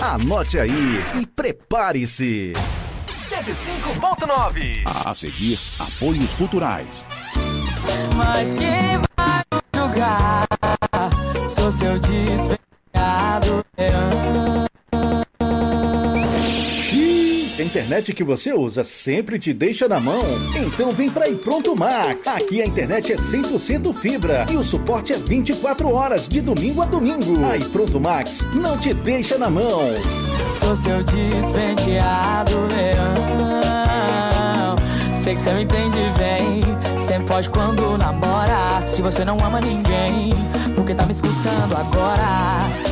Anote aí e prepare-se. 105.9 A seguir, apoios culturais. Mas quem vai julgar? Sou seu despenhado internet que você usa sempre te deixa na mão? Então vem pra Pronto Max. Aqui a internet é 100% fibra e o suporte é 24 horas de domingo a domingo. Aí Pronto Max não te deixa na mão. Sou seu despenteado leão Sei que você me entende bem Sempre foge quando namora Se você não ama ninguém Porque tá me escutando agora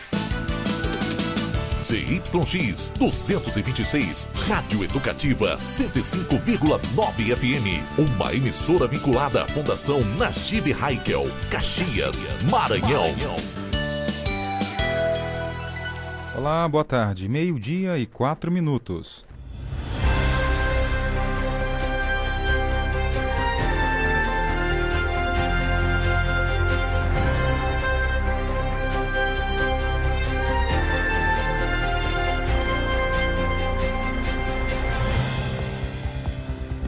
ZYX 226, Rádio Educativa 105,9 FM. Uma emissora vinculada à Fundação Najib Haikel, Caxias, Maranhão. Olá, boa tarde. Meio-dia e quatro minutos.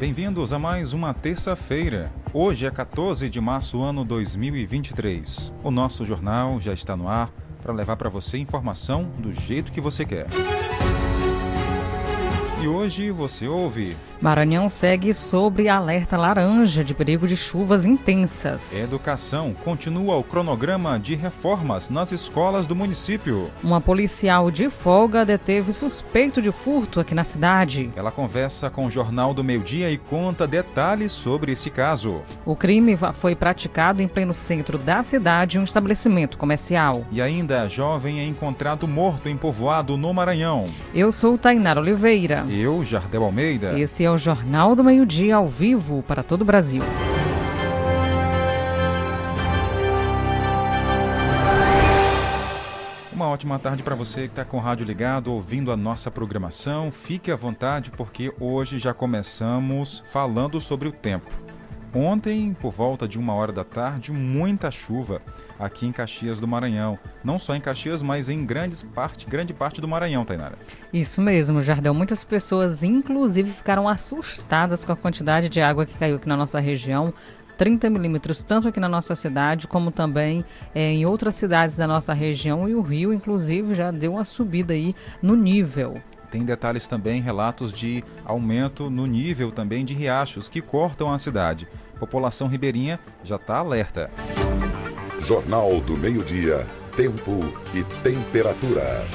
Bem-vindos a mais uma terça-feira. Hoje é 14 de março, ano 2023. O nosso jornal já está no ar para levar para você informação do jeito que você quer. E hoje você ouve. Maranhão segue sobre alerta laranja de perigo de chuvas intensas. Educação continua o cronograma de reformas nas escolas do município. Uma policial de folga deteve suspeito de furto aqui na cidade. Ela conversa com o Jornal do Meio Dia e conta detalhes sobre esse caso. O crime foi praticado em pleno centro da cidade, um estabelecimento comercial. E ainda, jovem é encontrado morto em povoado no Maranhão. Eu sou Tainara Oliveira. Eu, Jardel Almeida. Esse é o Jornal do Meio Dia ao vivo para todo o Brasil. Uma ótima tarde para você que está com o rádio ligado, ouvindo a nossa programação. Fique à vontade, porque hoje já começamos falando sobre o tempo. Ontem, por volta de uma hora da tarde, muita chuva aqui em Caxias do Maranhão. Não só em Caxias, mas em grandes parte, grande parte do Maranhão, Tainara. Isso mesmo, Jardel. Muitas pessoas, inclusive, ficaram assustadas com a quantidade de água que caiu aqui na nossa região. 30 milímetros, tanto aqui na nossa cidade, como também é, em outras cidades da nossa região. E o rio, inclusive, já deu uma subida aí no nível. Tem detalhes também, relatos de aumento no nível também de riachos que cortam a cidade. População ribeirinha já está alerta. Jornal do Meio-Dia, Tempo e Temperatura.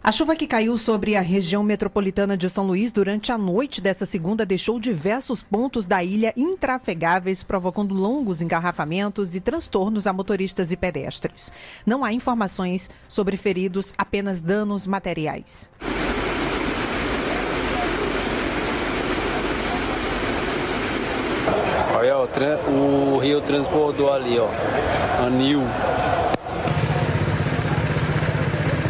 A chuva que caiu sobre a região metropolitana de São Luís durante a noite dessa segunda deixou diversos pontos da ilha intrafegáveis, provocando longos engarrafamentos e transtornos a motoristas e pedestres. Não há informações sobre feridos, apenas danos materiais. Olha, ó, o rio transbordou ali, ó. Anil.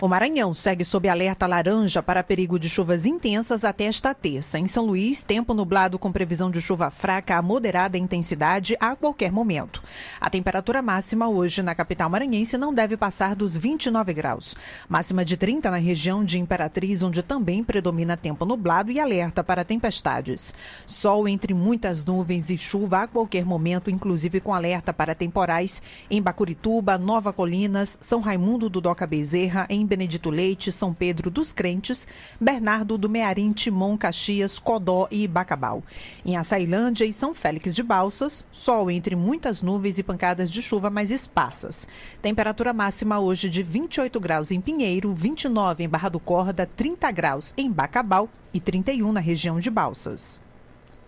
O Maranhão segue sob alerta laranja para perigo de chuvas intensas até esta terça. Em São Luís, tempo nublado com previsão de chuva fraca a moderada intensidade a qualquer momento. A temperatura máxima hoje na capital maranhense não deve passar dos 29 graus. Máxima de 30 na região de Imperatriz, onde também predomina tempo nublado e alerta para tempestades. Sol entre muitas nuvens e chuva a qualquer momento, inclusive com alerta para temporais em Bacurituba, Nova Colinas, São Raimundo do Doca Bezerra, em Benedito Leite, São Pedro dos Crentes, Bernardo do Mearim, Timon, Caxias, Codó e Bacabal. Em Açailândia e São Félix de Balsas, sol entre muitas nuvens e pancadas de chuva mais esparsas. Temperatura máxima hoje de 28 graus em Pinheiro, 29 em Barra do Corda, 30 graus em Bacabal e 31 na região de Balsas.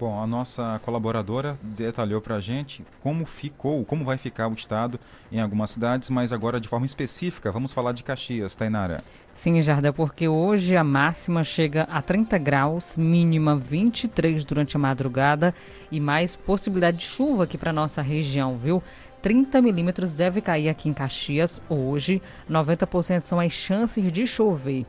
Bom, a nossa colaboradora detalhou para a gente como ficou, como vai ficar o estado em algumas cidades, mas agora de forma específica, vamos falar de Caxias, Tainara. Sim, Jarda, porque hoje a máxima chega a 30 graus, mínima 23 durante a madrugada e mais possibilidade de chuva aqui para nossa região, viu? 30 milímetros deve cair aqui em Caxias hoje, 90% são as chances de chover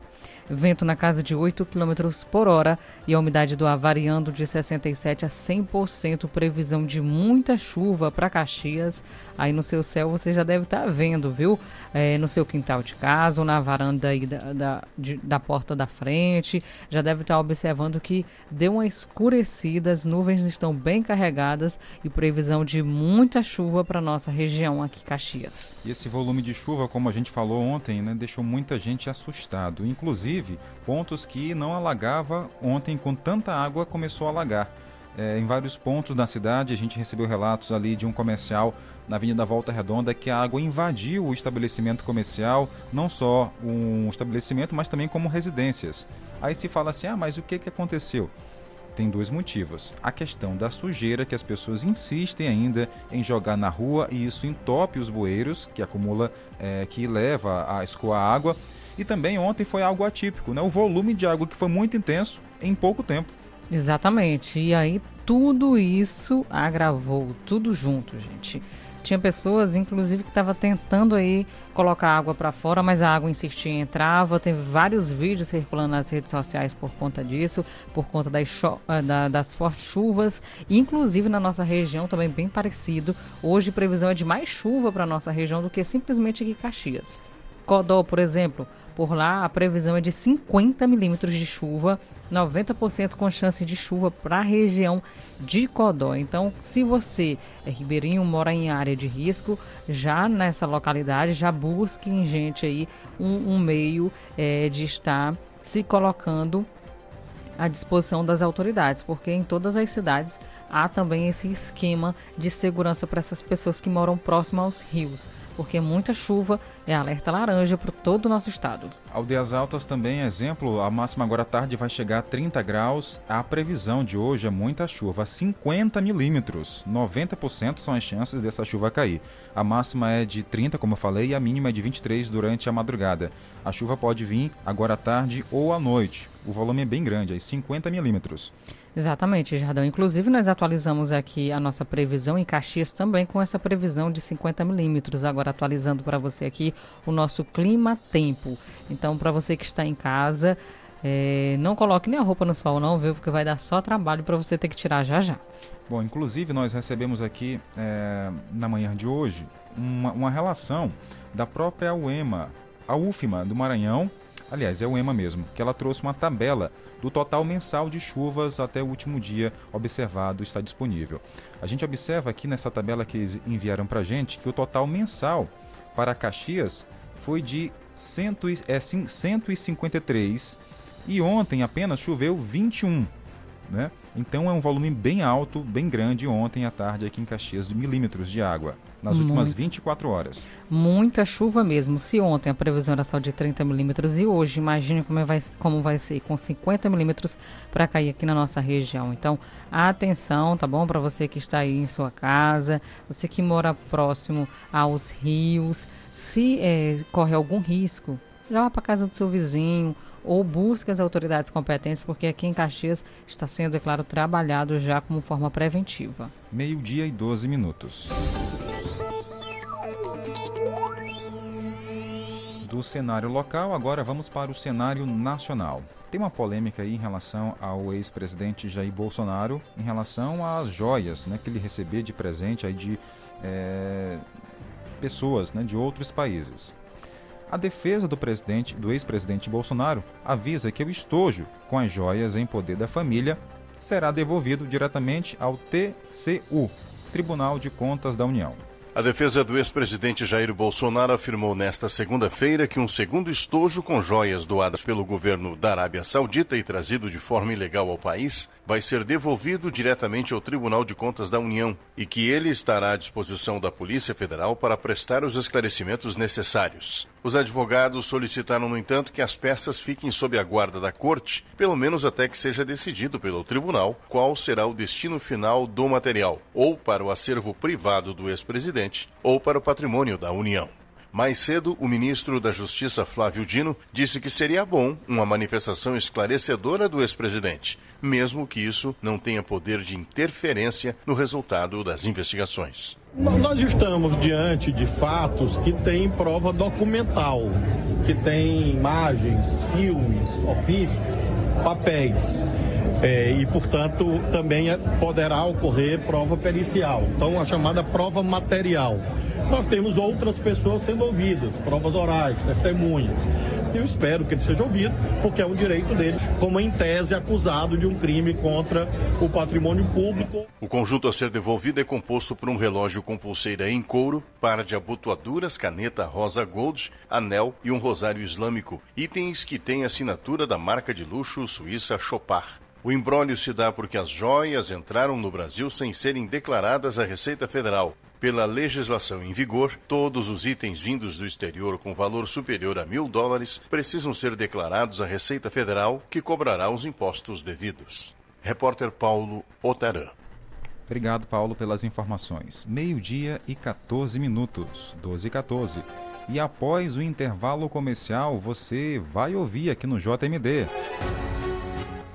vento na casa de 8 km por hora e a umidade do ar variando de 67% a 100%. Previsão de muita chuva para Caxias. Aí no seu céu você já deve estar tá vendo, viu? É, no seu quintal de casa ou na varanda aí da, da, de, da porta da frente. Já deve estar tá observando que deu uma escurecida, as nuvens estão bem carregadas e previsão de muita chuva para nossa região aqui, Caxias. E esse volume de chuva, como a gente falou ontem, né, deixou muita gente assustado. Inclusive, Inclusive, pontos que não alagava ontem com tanta água começou a alagar. É, em vários pontos da cidade, a gente recebeu relatos ali de um comercial na Avenida Volta Redonda que a água invadiu o estabelecimento comercial, não só um estabelecimento, mas também como residências. Aí se fala assim: ah, mas o que, que aconteceu? Tem dois motivos. A questão da sujeira, que as pessoas insistem ainda em jogar na rua e isso entope os bueiros, que acumula, é, que leva a escoar água. E também ontem foi algo atípico, né? O volume de água que foi muito intenso em pouco tempo. Exatamente. E aí tudo isso agravou, tudo junto, gente. Tinha pessoas, inclusive, que estavam tentando aí colocar água para fora, mas a água insistia em entrava. Teve vários vídeos circulando nas redes sociais por conta disso, por conta das, eh, da, das fortes chuvas. Inclusive na nossa região também bem parecido. Hoje previsão é de mais chuva para nossa região do que simplesmente aqui Caxias. Codó, por exemplo, por lá, a previsão é de 50 milímetros de chuva, 90% com chance de chuva para a região de Codó. Então, se você é ribeirinho, mora em área de risco, já nessa localidade, já busque em gente aí um, um meio é, de estar se colocando à disposição das autoridades, porque em todas as cidades há também esse esquema de segurança para essas pessoas que moram próximo aos rios porque muita chuva é alerta laranja para todo o nosso estado. Aldeias Altas também é exemplo, a máxima agora à tarde vai chegar a 30 graus. A previsão de hoje é muita chuva, 50 milímetros. 90% são as chances dessa chuva cair. A máxima é de 30, como eu falei, e a mínima é de 23 durante a madrugada. A chuva pode vir agora à tarde ou à noite. O volume é bem grande, aí 50 milímetros. Exatamente, Jardão. Inclusive, nós atualizamos aqui a nossa previsão em Caxias também com essa previsão de 50 milímetros. Agora, atualizando para você aqui o nosso clima-tempo. Então, para você que está em casa, é, não coloque nem a roupa no sol, não, viu? Porque vai dar só trabalho para você ter que tirar já já. Bom, inclusive, nós recebemos aqui é, na manhã de hoje uma, uma relação da própria UEMA, a UFMA do Maranhão. Aliás, é UEMA mesmo, que ela trouxe uma tabela do total mensal de chuvas até o último dia observado está disponível. A gente observa aqui nessa tabela que eles enviaram para gente que o total mensal para Caxias foi de cento, é, 153 e ontem apenas choveu 21. Né? Então é um volume bem alto, bem grande ontem à tarde aqui em Caxias de milímetros de água nas Muito. últimas 24 horas. Muita chuva mesmo. Se ontem a previsão era só de 30 milímetros e hoje, imagine como vai, como vai ser com 50 milímetros para cair aqui na nossa região. Então, atenção, tá bom? Para você que está aí em sua casa, você que mora próximo aos rios, se é, corre algum risco, já vá para casa do seu vizinho ou busque as autoridades competentes, porque aqui em Caxias está sendo, é claro, trabalhado já como forma preventiva. Meio-dia e 12 minutos. Do cenário local, agora vamos para o cenário nacional. Tem uma polêmica aí em relação ao ex-presidente Jair Bolsonaro, em relação às joias né, que ele recebia de presente aí de é, pessoas né, de outros países. A defesa do presidente, do ex-presidente Bolsonaro, avisa que o estojo com as joias em poder da família será devolvido diretamente ao TCU, Tribunal de Contas da União. A defesa do ex-presidente Jair Bolsonaro afirmou nesta segunda-feira que um segundo estojo com joias doadas pelo governo da Arábia Saudita e trazido de forma ilegal ao país vai ser devolvido diretamente ao Tribunal de Contas da União e que ele estará à disposição da Polícia Federal para prestar os esclarecimentos necessários. Os advogados solicitaram, no entanto, que as peças fiquem sob a guarda da Corte, pelo menos até que seja decidido pelo Tribunal qual será o destino final do material, ou para o acervo privado do ex-presidente, ou para o patrimônio da União. Mais cedo, o ministro da Justiça Flávio Dino disse que seria bom uma manifestação esclarecedora do ex-presidente, mesmo que isso não tenha poder de interferência no resultado das investigações. Nós estamos diante de fatos que têm prova documental, que têm imagens, filmes, ofícios, papéis. É, e, portanto, também poderá ocorrer prova pericial. Então, a chamada prova material. Nós temos outras pessoas sendo ouvidas, provas orais, testemunhas. Eu espero que ele seja ouvido, porque é um direito dele, como em tese acusado de um crime contra o patrimônio público. O conjunto a ser devolvido é composto por um relógio com pulseira em couro, par de abotoaduras, caneta rosa gold, anel e um rosário islâmico, itens que têm assinatura da marca de luxo suíça Chopard. O embrólio se dá porque as joias entraram no Brasil sem serem declaradas à Receita Federal. Pela legislação em vigor, todos os itens vindos do exterior com valor superior a mil dólares precisam ser declarados à Receita Federal, que cobrará os impostos devidos. Repórter Paulo Otaran. Obrigado, Paulo, pelas informações. Meio-dia e 14 minutos, 12 e 14. E após o intervalo comercial, você vai ouvir aqui no JMD.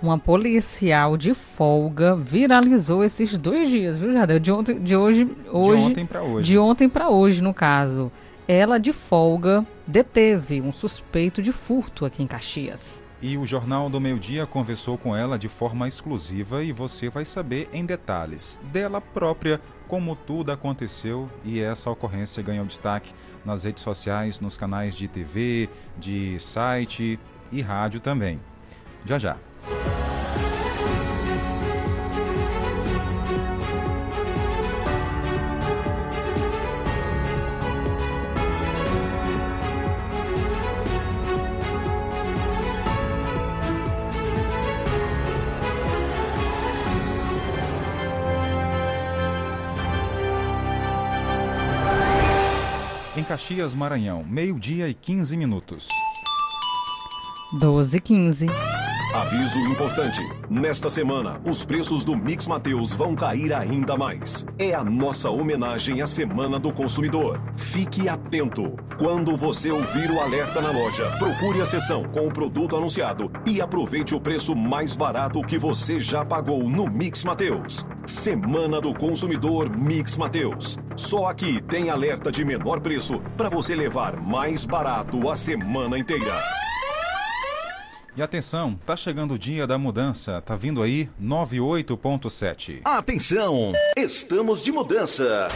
Uma policial de folga viralizou esses dois dias, viu, Jardel? De, ontem, de hoje, hoje. De ontem para hoje. De ontem para hoje, no caso. Ela, de folga, deteve um suspeito de furto aqui em Caxias. E o Jornal do Meio Dia conversou com ela de forma exclusiva e você vai saber em detalhes dela própria como tudo aconteceu e essa ocorrência ganhou destaque nas redes sociais, nos canais de TV, de site e rádio também. Já já. Caxias, Maranhão, meio-dia e 15 minutos. 12 e 15. Aviso importante: nesta semana, os preços do Mix Mateus vão cair ainda mais. É a nossa homenagem à Semana do Consumidor. Fique atento. Quando você ouvir o alerta na loja, procure a seção com o produto anunciado e aproveite o preço mais barato que você já pagou no Mix Mateus. Semana do Consumidor Mix Mateus. Só aqui tem alerta de menor preço para você levar mais barato a semana inteira. E atenção, tá chegando o dia da mudança. Tá vindo aí 98.7. Atenção, estamos de mudança.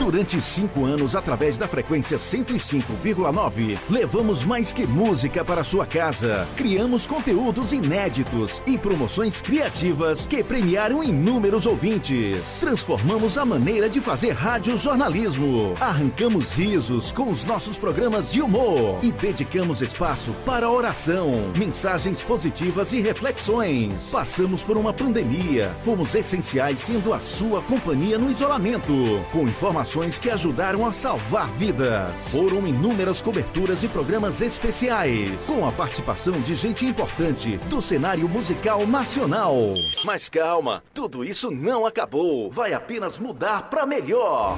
Durante cinco anos, através da frequência 105,9, levamos mais que música para sua casa. Criamos conteúdos inéditos e promoções criativas que premiaram inúmeros ouvintes. Transformamos a maneira de fazer rádio jornalismo. Arrancamos risos com os nossos programas de humor e dedicamos espaço para oração, mensagens positivas e reflexões. Passamos por uma pandemia, fomos essenciais sendo a sua companhia no isolamento, com informações que ajudaram a salvar vidas. Foram inúmeras coberturas e programas especiais, com a participação de gente importante do cenário musical nacional. Mas calma, tudo isso não acabou. Vai apenas mudar para melhor.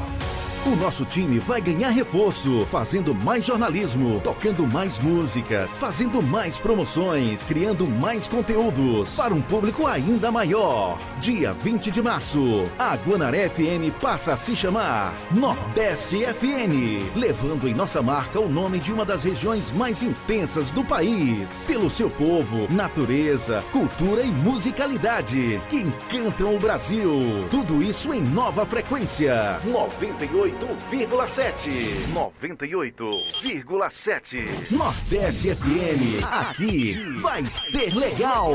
O nosso time vai ganhar reforço, fazendo mais jornalismo, tocando mais músicas, fazendo mais promoções, criando mais conteúdos para um público ainda maior. Dia 20 de março, a Guanaré FM passa a se chamar Nordeste FM, levando em nossa marca o nome de uma das regiões mais intensas do país, pelo seu povo, natureza, cultura e musicalidade que encantam o Brasil. Tudo isso em nova frequência. 98 98,7. 98,7. Nordeste FM. Aqui vai ser legal.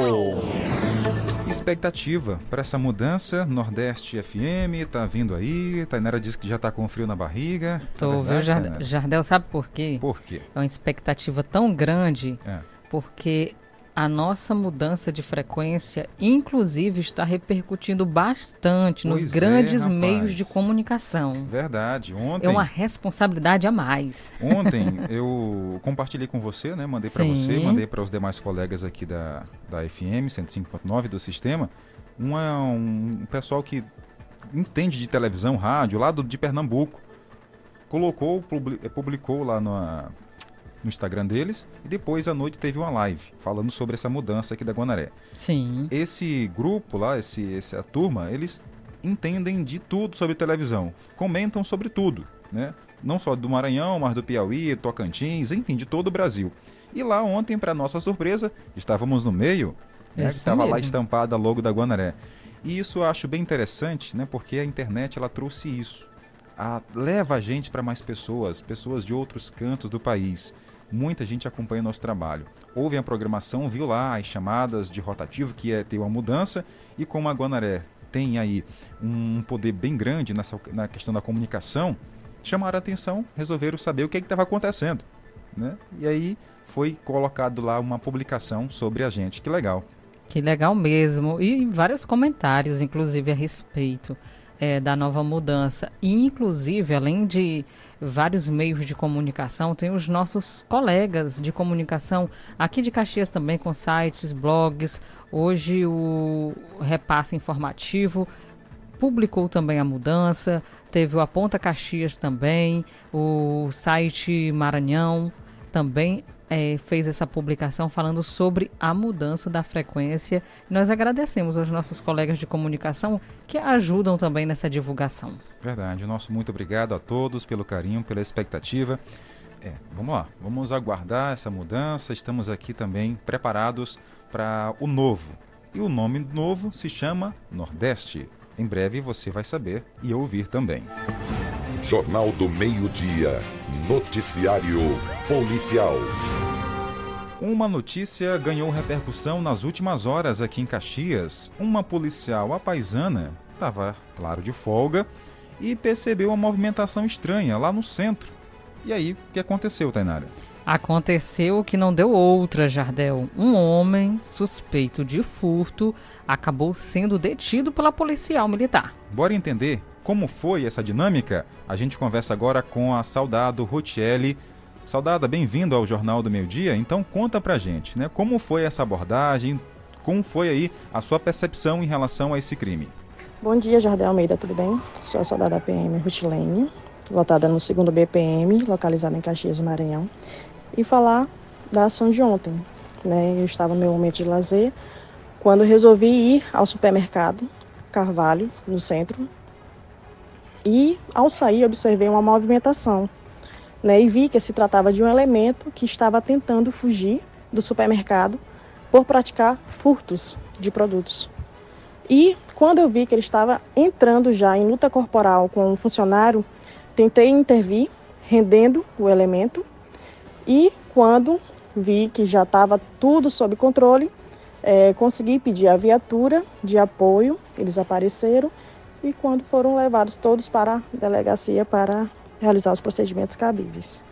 Expectativa para essa mudança, Nordeste FM tá vindo aí, Tainara disse que já tá com frio na barriga. Tô, é viu, Jardel, Jardel, sabe por quê? Por quê? É uma expectativa tão grande, é. porque a nossa mudança de frequência, inclusive, está repercutindo bastante Pois nos é, grandes meios de comunicação. Verdade. Ontem, É uma responsabilidade a mais. ontem eu compartilhei com você, né? Mandei para você, mandei para os demais colegas aqui da, da FM 105.9 do sistema, uma, um pessoal que entende de televisão, rádio, lá do, de Pernambuco, colocou, publi- publicou lá na- no Instagram deles e depois à noite teve uma live falando sobre essa mudança aqui da Guanaré. Sim. Esse grupo lá, esse, essa turma, eles entendem de tudo sobre televisão, comentam sobre tudo, né? Não só do Maranhão, mas do Piauí, Tocantins, enfim, de todo o Brasil. E lá ontem, para nossa surpresa, estávamos no meio, né? Estava lá estampada a logo da Guanaré. E isso eu acho bem interessante, né? Porque a internet ela trouxe isso. A- leva a gente para mais pessoas, pessoas de outros cantos do país. Muita gente acompanha nosso trabalho. Ouve a programação, viu lá as chamadas de rotativo, que é ter uma mudança, e como a Guanaré tem aí um poder bem grande nessa, na questão da comunicação, chamaram a atenção, resolveram saber o que estava acontecendo. Né? E aí foi colocado lá uma publicação sobre a gente. Que legal. Que legal mesmo. E vários comentários, inclusive, a respeito eh, da nova mudança. E, inclusive, além de vários meios de comunicação, tem os nossos colegas de comunicação aqui de Caxias também, com sites, blogs. Hoje o repasse informativo publicou também a mudança, teve o Aponta Caxias também, o site Maranhão também eh, fez essa publicação falando sobre a mudança da frequência. Nós agradecemos aos nossos colegas de comunicação que ajudam também nessa divulgação. Verdade. Nosso muito obrigado a todos pelo carinho, pela expectativa. É, vamos lá, vamos aguardar essa mudança. Estamos aqui também preparados para o novo. E o nome novo se chama Nordeste. Em breve você vai saber e ouvir também. Jornal do Meio-Dia. Noticiário Policial. Uma notícia ganhou repercussão nas últimas horas aqui em Caxias. Uma policial apaisana estava, claro, de folga e percebeu uma movimentação estranha lá no centro. E aí, o que aconteceu, Tainara? Aconteceu que não deu outra, Jardel. Um homem suspeito de furto acabou sendo detido pela policial militar. Bora entender como foi essa dinâmica? A gente conversa agora com a Saudado Rotielli. Saudada, bem-vindo ao Jornal do Meio Dia. Então conta pra gente, né? Como foi essa abordagem? Como foi aí a sua percepção em relação a esse crime? Bom dia, Jardel Almeida, tudo bem? Sou a soldada PM Rutilene, lotada no 2 BPM, localizada em Caxias, Maranhão. E falar da ação de ontem. Né? Eu estava no meu momento de lazer, quando resolvi ir ao supermercado Carvalho, no centro. E, ao sair, observei uma movimentação. Né? E vi que se tratava de um elemento que estava tentando fugir do supermercado por praticar furtos de produtos. E quando eu vi que ele estava entrando já em luta corporal com um funcionário, tentei intervir, rendendo o elemento. E quando vi que já estava tudo sob controle, eh, consegui pedir a viatura de apoio, eles apareceram e quando foram levados todos para a delegacia para realizar os procedimentos cabíveis.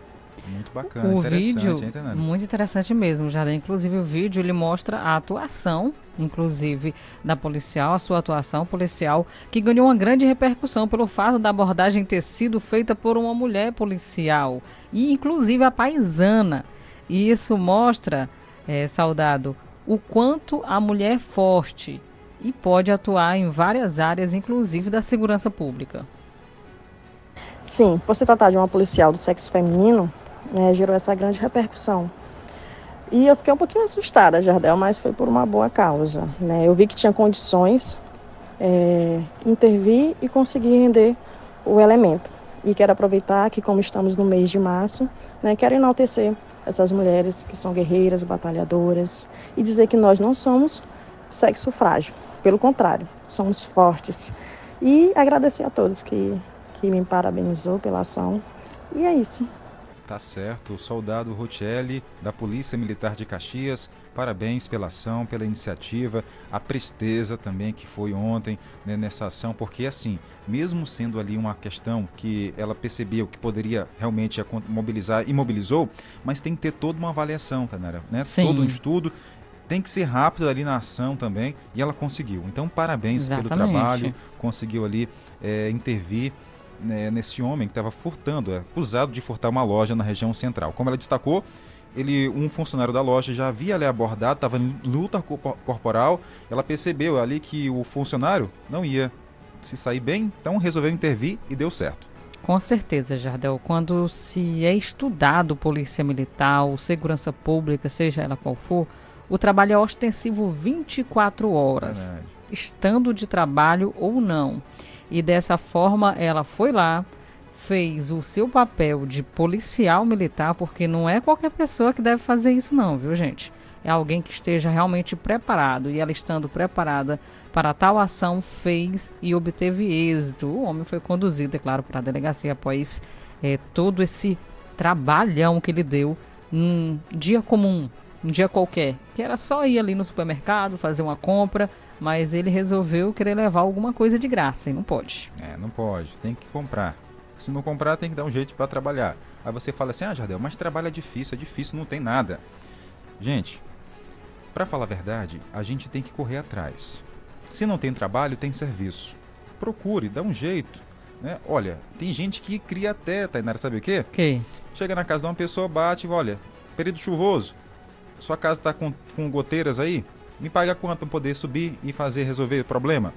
Muito bacana, O interessante, vídeo, hein, muito interessante mesmo, Jardim. Inclusive, o vídeo ele mostra a atuação, inclusive, da policial, a sua atuação policial, que ganhou uma grande repercussão pelo fato da abordagem ter sido feita por uma mulher policial, e inclusive a paisana. E isso mostra, eh, saudado, o quanto a mulher é forte e pode atuar em várias áreas, inclusive da segurança pública. Sim, por se tratar de uma policial do sexo feminino, né, gerou essa grande repercussão. E eu fiquei um pouquinho assustada, Jardel, mas foi por uma boa causa. Né? Eu vi que tinha condições, é, intervir e conseguir render o elemento. E quero aproveitar que, como estamos no mês de março, né, quero enaltecer essas mulheres que são guerreiras, batalhadoras, e dizer que nós não somos sexo frágil. Pelo contrário, somos fortes. E agradecer a todos que, que me parabenizou pela ação. E é isso. Tá certo. Soldado Rotelli, da Polícia Militar de Caxias, parabéns pela ação, pela iniciativa, a presteza também que foi ontem né, nessa ação, porque assim, mesmo sendo ali uma questão que ela percebeu que poderia realmente mobilizar e mobilizou, mas tem que ter toda uma avaliação, Tanara, né? Sim. Todo um estudo tem que ser rápido ali na ação também e ela conseguiu. Então, parabéns Exatamente. pelo trabalho, conseguiu ali é, intervir né, nesse homem que estava furtando, é, acusado de furtar uma loja na região central. Como ela destacou, ele, um funcionário da loja já havia ali abordado, estava em luta corporal. Ela percebeu ali que o funcionário não ia se sair bem, então resolveu intervir e deu certo. Com certeza, Jardel. Quando se é estudado polícia militar ou segurança pública, seja ela qual for, o trabalho é ostensivo 24 horas, Verdade. estando de trabalho ou não. E dessa forma ela foi lá, fez o seu papel de policial militar, porque não é qualquer pessoa que deve fazer isso não, viu, gente? É alguém que esteja realmente preparado. E ela estando preparada para tal ação, fez e obteve êxito. O homem foi conduzido, é claro, para a delegacia após é, todo esse trabalhão que ele deu num dia comum, um dia qualquer, que era só ir ali no supermercado, fazer uma compra, mas ele resolveu querer levar alguma coisa de graça e não pode. É, não pode, tem que comprar. Se não comprar, tem que dar um jeito para trabalhar. Aí você fala assim: "Ah, Jardel, mas trabalho é difícil, é difícil, não tem nada". Gente, para falar a verdade, a gente tem que correr atrás. Se não tem trabalho, tem serviço. Procure, dá um jeito. Né? Olha, tem gente que cria até, Tainara, sabe o quê? Que? Chega na casa de uma pessoa, bate e olha, período chuvoso, sua casa está com, com goteiras aí? Me paga quanto para poder subir e fazer resolver o problema?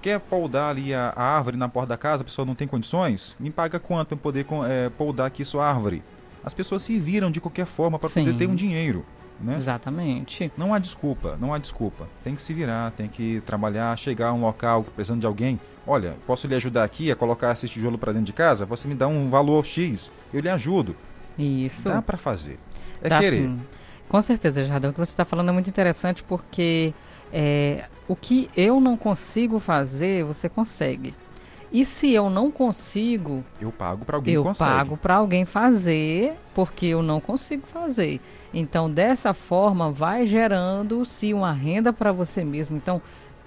Quer poldar ali a, a, árvore na porta da casa, a pessoa não tem condições? Me paga quanto para poder é, poldar aqui sua árvore? As pessoas se viram de qualquer forma para poder ter um dinheiro. Né? Exatamente. Não há desculpa, não há desculpa. Tem que se virar, tem que trabalhar, chegar a um local precisando de alguém. Olha, posso lhe ajudar aqui a colocar esse tijolo para dentro de casa? Você me dá um valor X, eu lhe ajudo. Isso. Dá para fazer. É Dá querer. Sim. Com certeza, Jardão, o que você está falando é muito interessante porque é, o que eu não consigo fazer, você consegue. E se eu não consigo, eu pago para alguém eu pago para alguém fazer, porque eu não consigo fazer. Então, dessa forma, vai gerando-se uma renda para você mesmo. Então,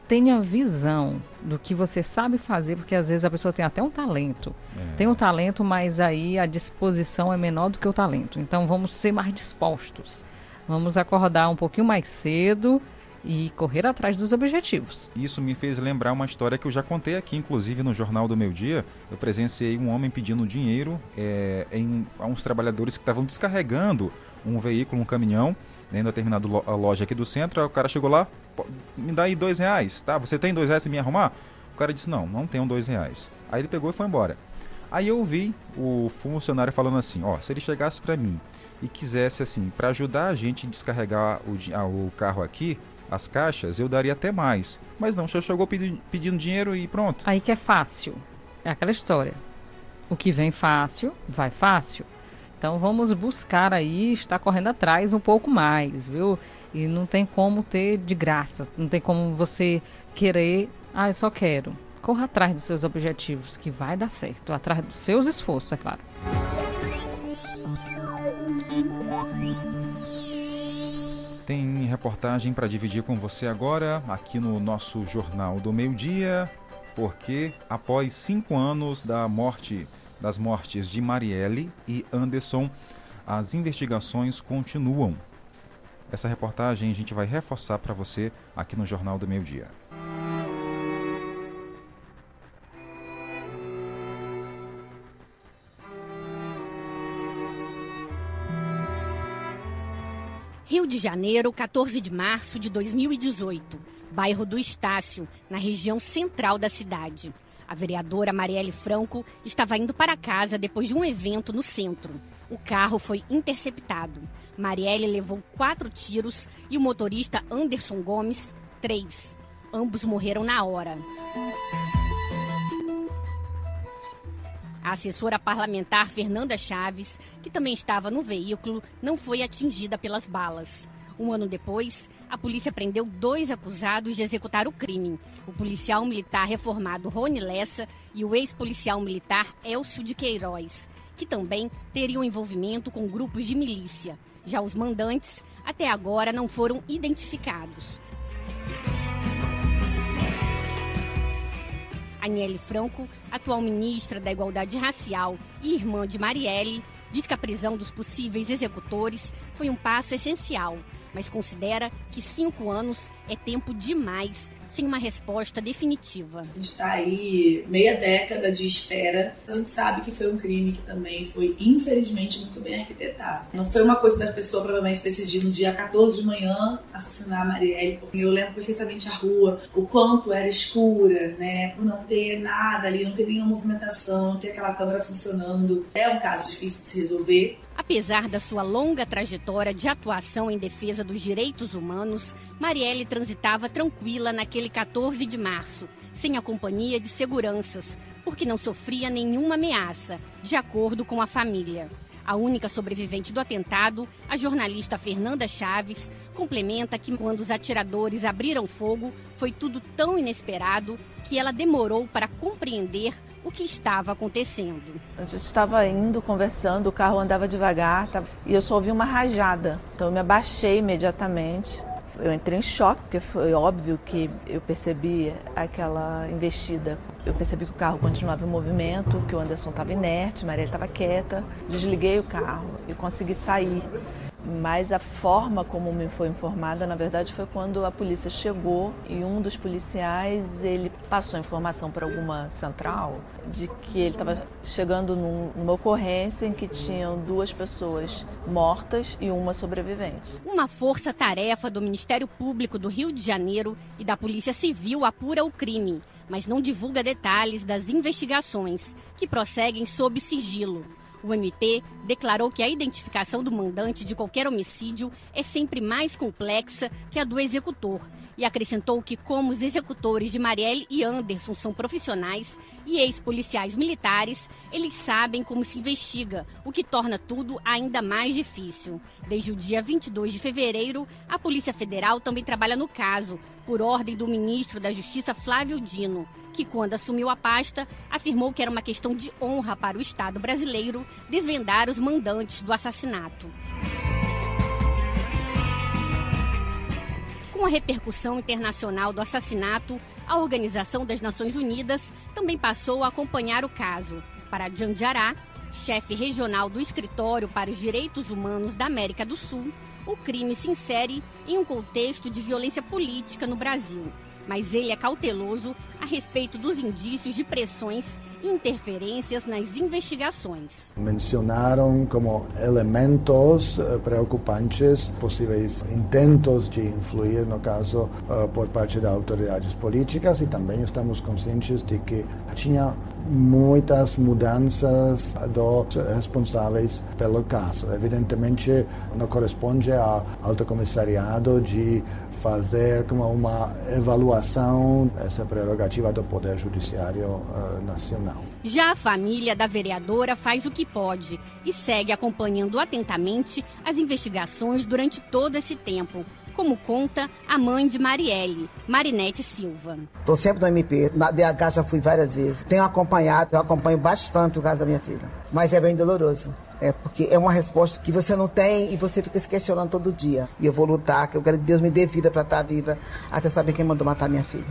tenha visão do que você sabe fazer, porque às vezes a pessoa tem até um talento. É. Tem um talento, mas aí a disposição é menor do que o talento. Então, vamos ser mais dispostos. Vamos acordar um pouquinho mais cedo e correr atrás dos objetivos. Isso me fez lembrar uma história que eu já contei aqui, inclusive no Jornal do Meu Dia. Eu presenciei um homem pedindo dinheiro é, em, a uns trabalhadores que estavam descarregando um veículo, um caminhão, dentro da determinada loja aqui do centro. Aí o cara chegou lá, me dá aí dois reais, tá? Você tem dois reais para me arrumar? O cara disse, não, não tenho dois reais. Aí ele pegou e foi embora. Aí eu vi o funcionário falando assim, ó, se ele chegasse para mim e quisesse, assim, para ajudar a gente a descarregar o, ah, o carro aqui, as caixas, eu daria até mais. Mas não, só chegou pedindo, pedindo dinheiro e pronto. Aí que é fácil. É aquela história. O que vem fácil, vai fácil. Então vamos buscar aí, estar correndo atrás um pouco mais, viu? E não tem como ter de graça, não tem como você querer, ah, eu só quero. Corra atrás dos seus objetivos, que vai dar certo, atrás dos seus esforços, é claro. Tem reportagem para dividir com você agora, aqui no nosso Jornal do Meio Dia, porque após cinco anos da morte, das mortes de Marielle e Anderson, as investigações continuam. Essa reportagem a gente vai reforçar para você aqui no Jornal do Meio de Janeiro, 14 de março de 2018. Bairro do Estácio, na região central da cidade. A vereadora Marielle Franco estava indo para casa depois de um evento no centro. O carro foi interceptado. Marielle levou quatro tiros e o motorista Anderson Gomes, três. Ambos morreram na hora. A assessora parlamentar Fernanda Chaves, que também estava no veículo, não foi atingida pelas balas. Um ano depois, a polícia prendeu dois acusados de executar o crime: o policial militar reformado Rony Lessa e o ex-policial militar Elcio de Queiroz, que também teriam envolvimento com grupos de milícia. Já os mandantes, até agora, não foram identificados. Aniele Franco, atual ministra da Igualdade Racial e irmã de Marielle, diz que a prisão dos possíveis executores foi um passo essencial, mas considera que cinco anos é tempo demais sem uma resposta definitiva. A gente está aí meia década de espera. A gente sabe que foi um crime que também foi, infelizmente, muito bem arquitetado. Não foi uma coisa da pessoa provavelmente decidir no dia 14 de manhã assassinar a Marielle, porque eu lembro perfeitamente a rua, o quanto era escura, né? Por não ter nada ali, não ter nenhuma movimentação, não ter aquela câmera funcionando. É um caso difícil de se resolver. Apesar da sua longa trajetória de atuação em defesa dos direitos humanos, Marielle transitava tranquila naquele 14 de março, sem a companhia de seguranças, porque não sofria nenhuma ameaça, de acordo com a família. A única sobrevivente do atentado, a jornalista Fernanda Chaves, complementa que quando os atiradores abriram fogo, foi tudo tão inesperado que ela demorou para compreender o que estava acontecendo. A gente estava indo, conversando, o carro andava devagar tá, e eu só ouvi uma rajada. Então eu me abaixei imediatamente. Eu entrei em choque, porque foi óbvio que eu percebi aquela investida. Eu percebi que o carro continuava em movimento, que o Anderson estava inerte, Maria estava quieta. Desliguei o carro e consegui sair. Mas a forma como me foi informada, na verdade, foi quando a polícia chegou e um dos policiais ele passou informação para alguma central de que ele estava chegando num, numa ocorrência em que tinham duas pessoas mortas e uma sobrevivente. Uma força-tarefa do Ministério Público do Rio de Janeiro e da Polícia Civil apura o crime, mas não divulga detalhes das investigações, que prosseguem sob sigilo. O MP declarou que a identificação do mandante de qualquer homicídio é sempre mais complexa que a do executor e acrescentou que, como os executores de Marielle e Anderson são profissionais e ex-policiais militares, eles sabem como se investiga, o que torna tudo ainda mais difícil. Desde o dia 22 de fevereiro, a Polícia Federal também trabalha no caso, por ordem do ministro da Justiça Flávio Dino, que, quando assumiu a pasta, afirmou que era uma questão de honra para o Estado brasileiro desvendar os mandantes do assassinato. Com a repercussão internacional do assassinato, a Organização das Nações Unidas também passou a acompanhar o caso. Para Janjará, chefe regional do Escritório para os Direitos Humanos da América do Sul, o crime se insere em um contexto de violência política no Brasil. Mas ele é cauteloso a respeito dos indícios de pressões interferências nas investigações. Mencionaram como elementos eh, preocupantes possíveis intentos de influir, no caso, eh, por parte das autoridades políticas e também estamos conscientes de que tinha muitas mudanças dos responsáveis pelo caso. Evidentemente, não corresponde ao Alto Comissariado de fazer como uma avaliação essa prerrogativa do Poder Judiciário uh, Nacional. Já a família da vereadora faz o que pode e segue acompanhando atentamente as investigações durante todo esse tempo como conta a mãe de Marielle, Marinete Silva. Estou sempre no MP, na DH já fui várias vezes. Tenho acompanhado, eu acompanho bastante o caso da minha filha. Mas é bem doloroso. É porque é uma resposta que você não tem e você fica se questionando todo dia. E eu vou lutar, que eu quero que Deus me dê vida para estar tá viva até saber quem mandou matar minha filha.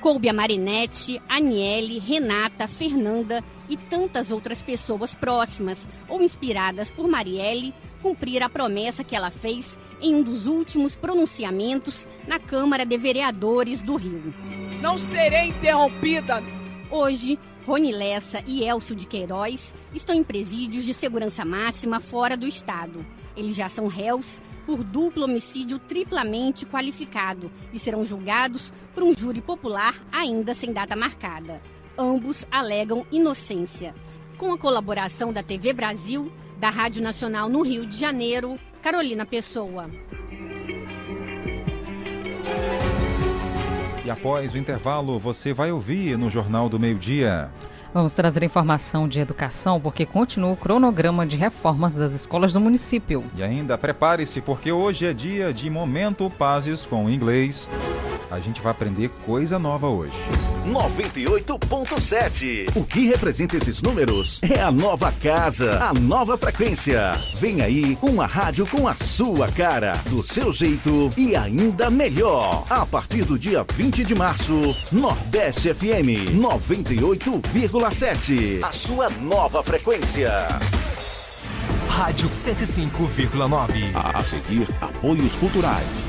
Coube a Marinette, Aniele, Renata, Fernanda e tantas outras pessoas próximas ou inspiradas por Marielle cumprir a promessa que ela fez em um dos últimos pronunciamentos na Câmara de Vereadores do Rio. Não serei interrompida! Hoje, Rony Lessa e Elcio de Queiroz estão em presídios de segurança máxima fora do estado. Eles já são réus por duplo homicídio triplamente qualificado e serão julgados por um júri popular ainda sem data marcada. Ambos alegam inocência. Com a colaboração da TV Brasil, da Rádio Nacional no Rio de Janeiro, Carolina Pessoa. E após o intervalo, você vai ouvir no Jornal do Meio-Dia. Vamos trazer informação de educação porque continua o cronograma de reformas das escolas do município. E ainda prepare-se porque hoje é dia de Momento Pazes com inglês. A gente vai aprender coisa nova hoje. 98.7. O que representa esses números é a nova casa, a nova frequência. Vem aí uma rádio com a sua cara, do seu jeito e ainda melhor. A partir do dia 20 de março, Nordeste FM 98,7. A sua nova frequência. Rádio 105,9. A seguir, apoios culturais.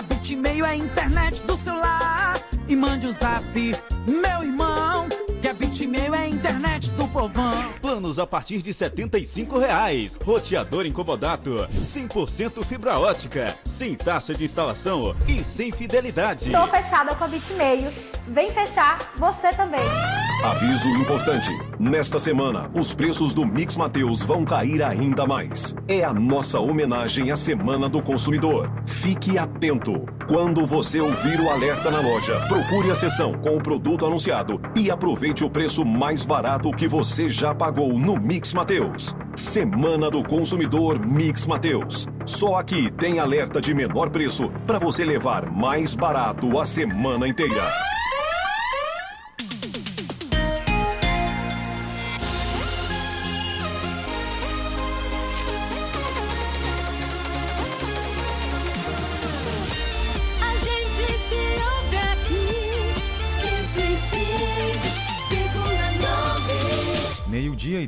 Que a Bitmail é a internet do celular. E mande o um zap, meu irmão. Que a Bitmail é a internet do povão. Planos a partir de 75 reais. Roteador incomodato. 100% fibra ótica. Sem taxa de instalação e sem fidelidade. Tô fechada com a Bitmail. Vem fechar você também. Aviso importante. Nesta semana, os preços do Mix Mateus vão cair ainda mais. É a nossa homenagem à Semana do Consumidor. Fique atento. Quando você ouvir o alerta na loja, procure a seção com o produto anunciado e aproveite o preço mais barato que você já pagou no Mix Mateus. Semana do Consumidor Mix Mateus. Só aqui tem alerta de menor preço para você levar mais barato a semana inteira.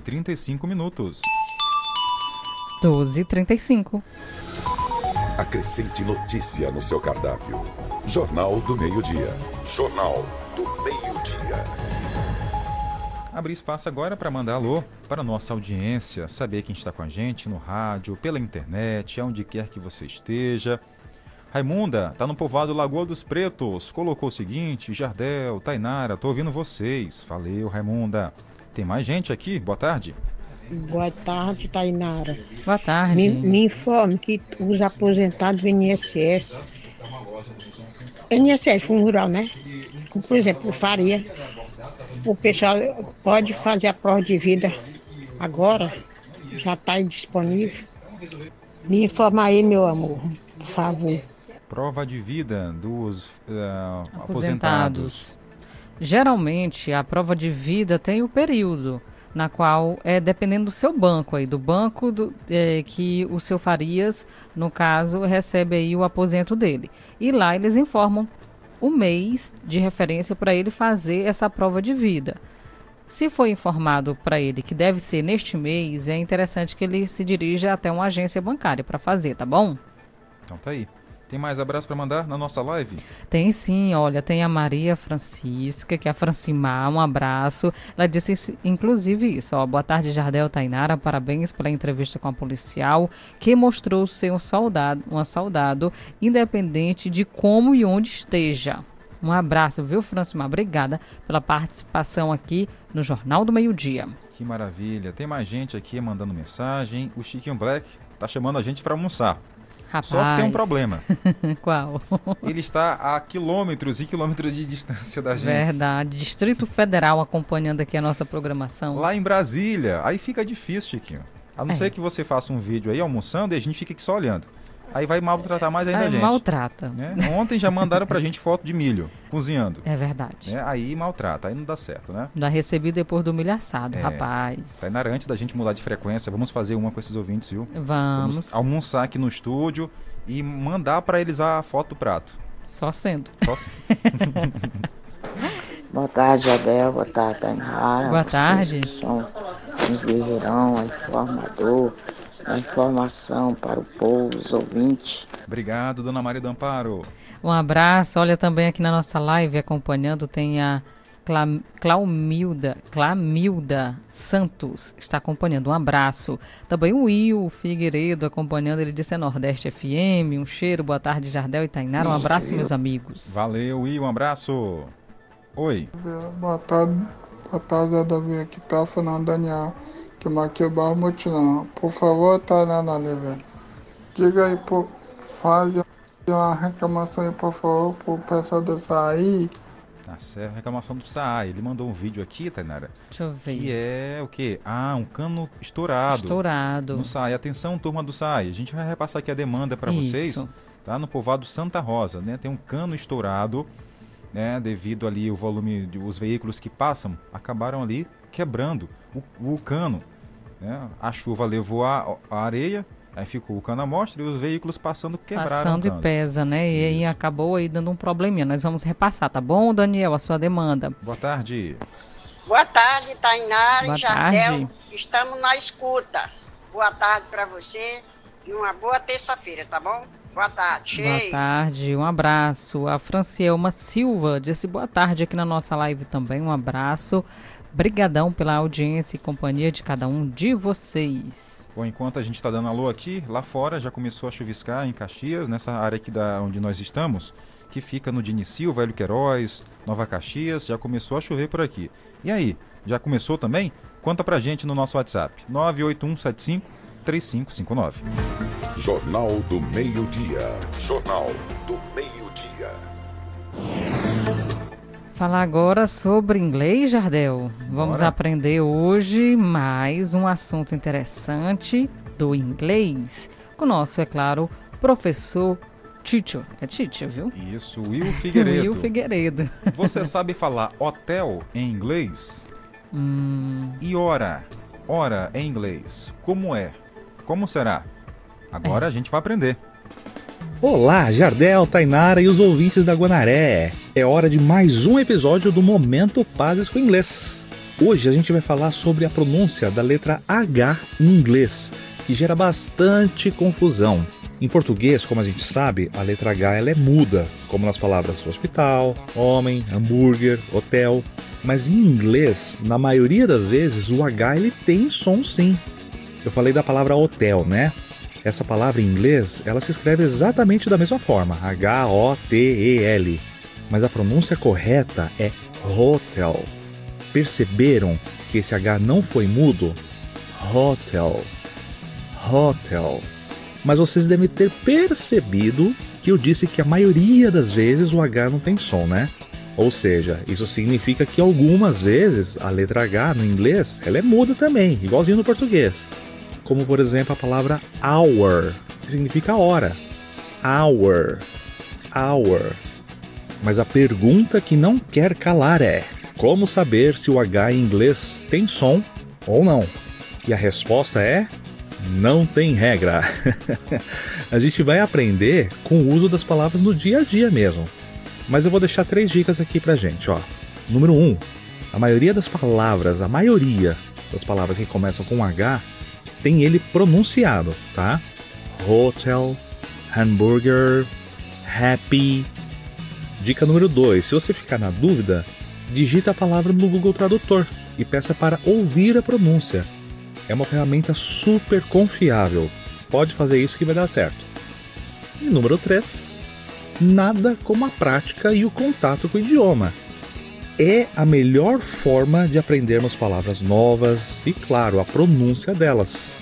35 minutos. 12h35. Acrescente notícia no seu cardápio. Jornal do Meio-Dia. Jornal do Meio-Dia. Abrir espaço agora para mandar alô para a nossa audiência, saber quem está com a gente no rádio, pela internet, aonde quer que você esteja. Raimunda, tá no povoado Lagoa dos Pretos. Colocou o seguinte: Jardel, Tainara, tô ouvindo vocês. Valeu, Raimunda. Tem mais gente aqui? Boa tarde. Boa tarde, Tainara. Boa tarde. Me, me informe que os aposentados do INSS, INSS Fundo Rural, né? Por exemplo, o Faria, o pessoal pode fazer a prova de vida agora, já está aí disponível. Me informa aí, meu amor, por favor. Prova de vida dos eh, aposentados. aposentados. Geralmente, a prova de vida tem o período na qual é dependendo do seu banco aí, do banco do, é, que o seu Farias, no caso, recebe aí o aposento dele. E lá eles informam o mês de referência para ele fazer essa prova de vida. Se for informado para ele que deve ser neste mês, é interessante que ele se dirija até uma agência bancária para fazer, tá bom? Então tá aí. Tem mais abraço para mandar na nossa live? Tem sim, olha, tem a Maria Francisca, que é a Francimar, um abraço. Ela disse isso- inclusive isso, ó, boa tarde Jardel Tainara, parabéns pela entrevista com a policial, que mostrou ser um soldado, uma soldado, independente de como e onde esteja. Um abraço, viu, Francimar? Obrigada pela participação aqui no Jornal do Meio Dia. Que maravilha. Tem mais gente aqui mandando mensagem. O Chiquinho Black tá chamando a gente para almoçar. Só que tem um Rapaz. problema. Qual? Ele está a quilômetros e quilômetros de distância da gente. Verdade. Distrito Federal acompanhando aqui a nossa programação. Lá em Brasília. Aí fica difícil, Chiquinho. A não É. ser que você faça um vídeo aí almoçando e a gente fica aqui só olhando. Aí vai maltratar mais ainda Aí a gente. maltrata. né? Ontem já mandaram pra gente foto de milho, cozinhando. É verdade. né? Aí maltrata, aí não dá certo, né? Da recebi depois do milho assado, É. rapaz. Tainara, antes da gente mudar de frequência, vamos fazer uma com esses ouvintes, viu? Vamos. almoçar aqui no estúdio e mandar pra eles a foto do prato. Só sendo. Só se- Boa tarde, Adel. Boa tarde, Tainara. Boa tarde. São os guerreirão, a informador, a informação para o povo, os ouvintes. Obrigado, dona Maria do Amparo. Um abraço. Olha também aqui na nossa live acompanhando tem a Cla Claumilda, Clamilda Santos está acompanhando. Um abraço. Também o Will Figueiredo acompanhando. Ele disse é Nordeste FM. Um cheiro. Boa tarde, Jardel e Tainara. Um abraço, meus amigos. Valeu, e um abraço. Oi. Boa tarde, boa tarde, Davi. Aqui tá Fernando Daniel, que o bairro Mutirão. Por favor, Tainara Oliveira, diga aí, por, fale uma reclamação aí, por favor, pro pessoal do Saí. Tá certo, reclamação do Saai. Ele mandou um vídeo aqui, Tainara. Deixa eu ver. Que é o quê? Ah, um cano estourado. Estourado. No SAI. Atenção, turma do SAI. A gente vai repassar aqui a demanda para vocês. Tá? No povoado Santa Rosa, né? Tem um cano estourado, né? Devido ali o volume dos veículos que passam, acabaram ali quebrando o, o cano. Né? A chuva levou a, a areia, aí ficou o cano à mostra e os veículos passando quebraram Passando e pesa, né? E aí acabou aí dando um probleminha. Nós vamos repassar, tá bom, Daniel? A sua demanda. Boa tarde. Boa tarde, Tainara Boa e Jardel. tarde. Estamos na escuta. Boa tarde para você e uma boa terça-feira, tá bom? Boa tarde. Boa tarde, um abraço. A Francielma Silva disse boa tarde aqui na nossa live também. Um abraço. Brigadão pela audiência e companhia de cada um de vocês. Bom, enquanto a gente está dando alô aqui, lá fora já começou a chuviscar em Caxias, nessa área aqui da onde nós estamos, que fica no Dinicio, Velho Queiroz, Nova Caxias, já começou a chover por aqui. E aí, já começou também? Conta pra gente no nosso WhatsApp, 98175 3559. Jornal do Meio-Dia. Jornal do Meio-Dia. Falar agora sobre inglês, Jardel. Vamos Bora. aprender hoje mais um assunto interessante do inglês. Com o nosso, é claro, professor Ticho. É Ticho, viu? Isso, Will Figueiredo. Will Figueiredo. Você sabe falar hotel em inglês? Hum. E hora? Hora em inglês. Como é? Como será? Agora a gente vai aprender. Olá, Jardel, Tainara e os ouvintes da Guanaré. É hora de mais um episódio do Momento Pazes com Inglês. Hoje a gente vai falar sobre a pronúncia da letra H em inglês, que gera bastante confusão. Em português, como a gente sabe, a letra H ela é muda, como nas palavras hospital, homem, hambúrguer, hotel. Mas em inglês, na maioria das vezes, o H ele tem som sim. Eu falei da palavra hotel, né? Essa palavra em inglês, ela se escreve exatamente da mesma forma, H-O-T-E-L. Mas a pronúncia correta é hotel. Perceberam que esse H não foi mudo? Hotel. Hotel. Mas vocês devem ter percebido que eu disse que a maioria das vezes o H não tem som, né? Ou seja, isso significa que algumas vezes a letra H no inglês ela é muda também, igualzinho no português. Como por exemplo a palavra hour, que significa hora. Hour. Hour. Mas a pergunta que não quer calar é: como saber se o H em inglês tem som ou não? E a resposta é: não tem regra. a gente vai aprender com o uso das palavras no dia a dia mesmo. Mas eu vou deixar três dicas aqui pra gente, ó. Número 1. Um, a maioria das palavras, a maioria das palavras que começam com H, tem ele pronunciado, tá? Hotel, hambúrguer, happy. Dica número 2. Se você ficar na dúvida, digita a palavra no Google Tradutor e peça para ouvir a pronúncia. É uma ferramenta super confiável. Pode fazer isso que vai dar certo. E número 3 nada como a prática e o contato com o idioma. É a melhor forma de aprendermos palavras novas e, claro, a pronúncia delas.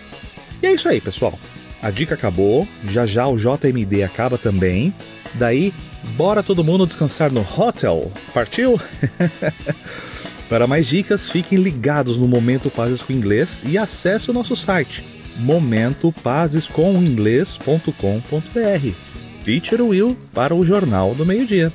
E é isso aí, pessoal. A dica acabou, já já o JMD acaba também. Daí, bora todo mundo descansar no hotel. Partiu? Para mais dicas, fiquem ligados no Momento Pazes com Inglês e acesse o nosso site momentopazescominglês.com.br. Teacher Will para o Jornal do Meio-Dia.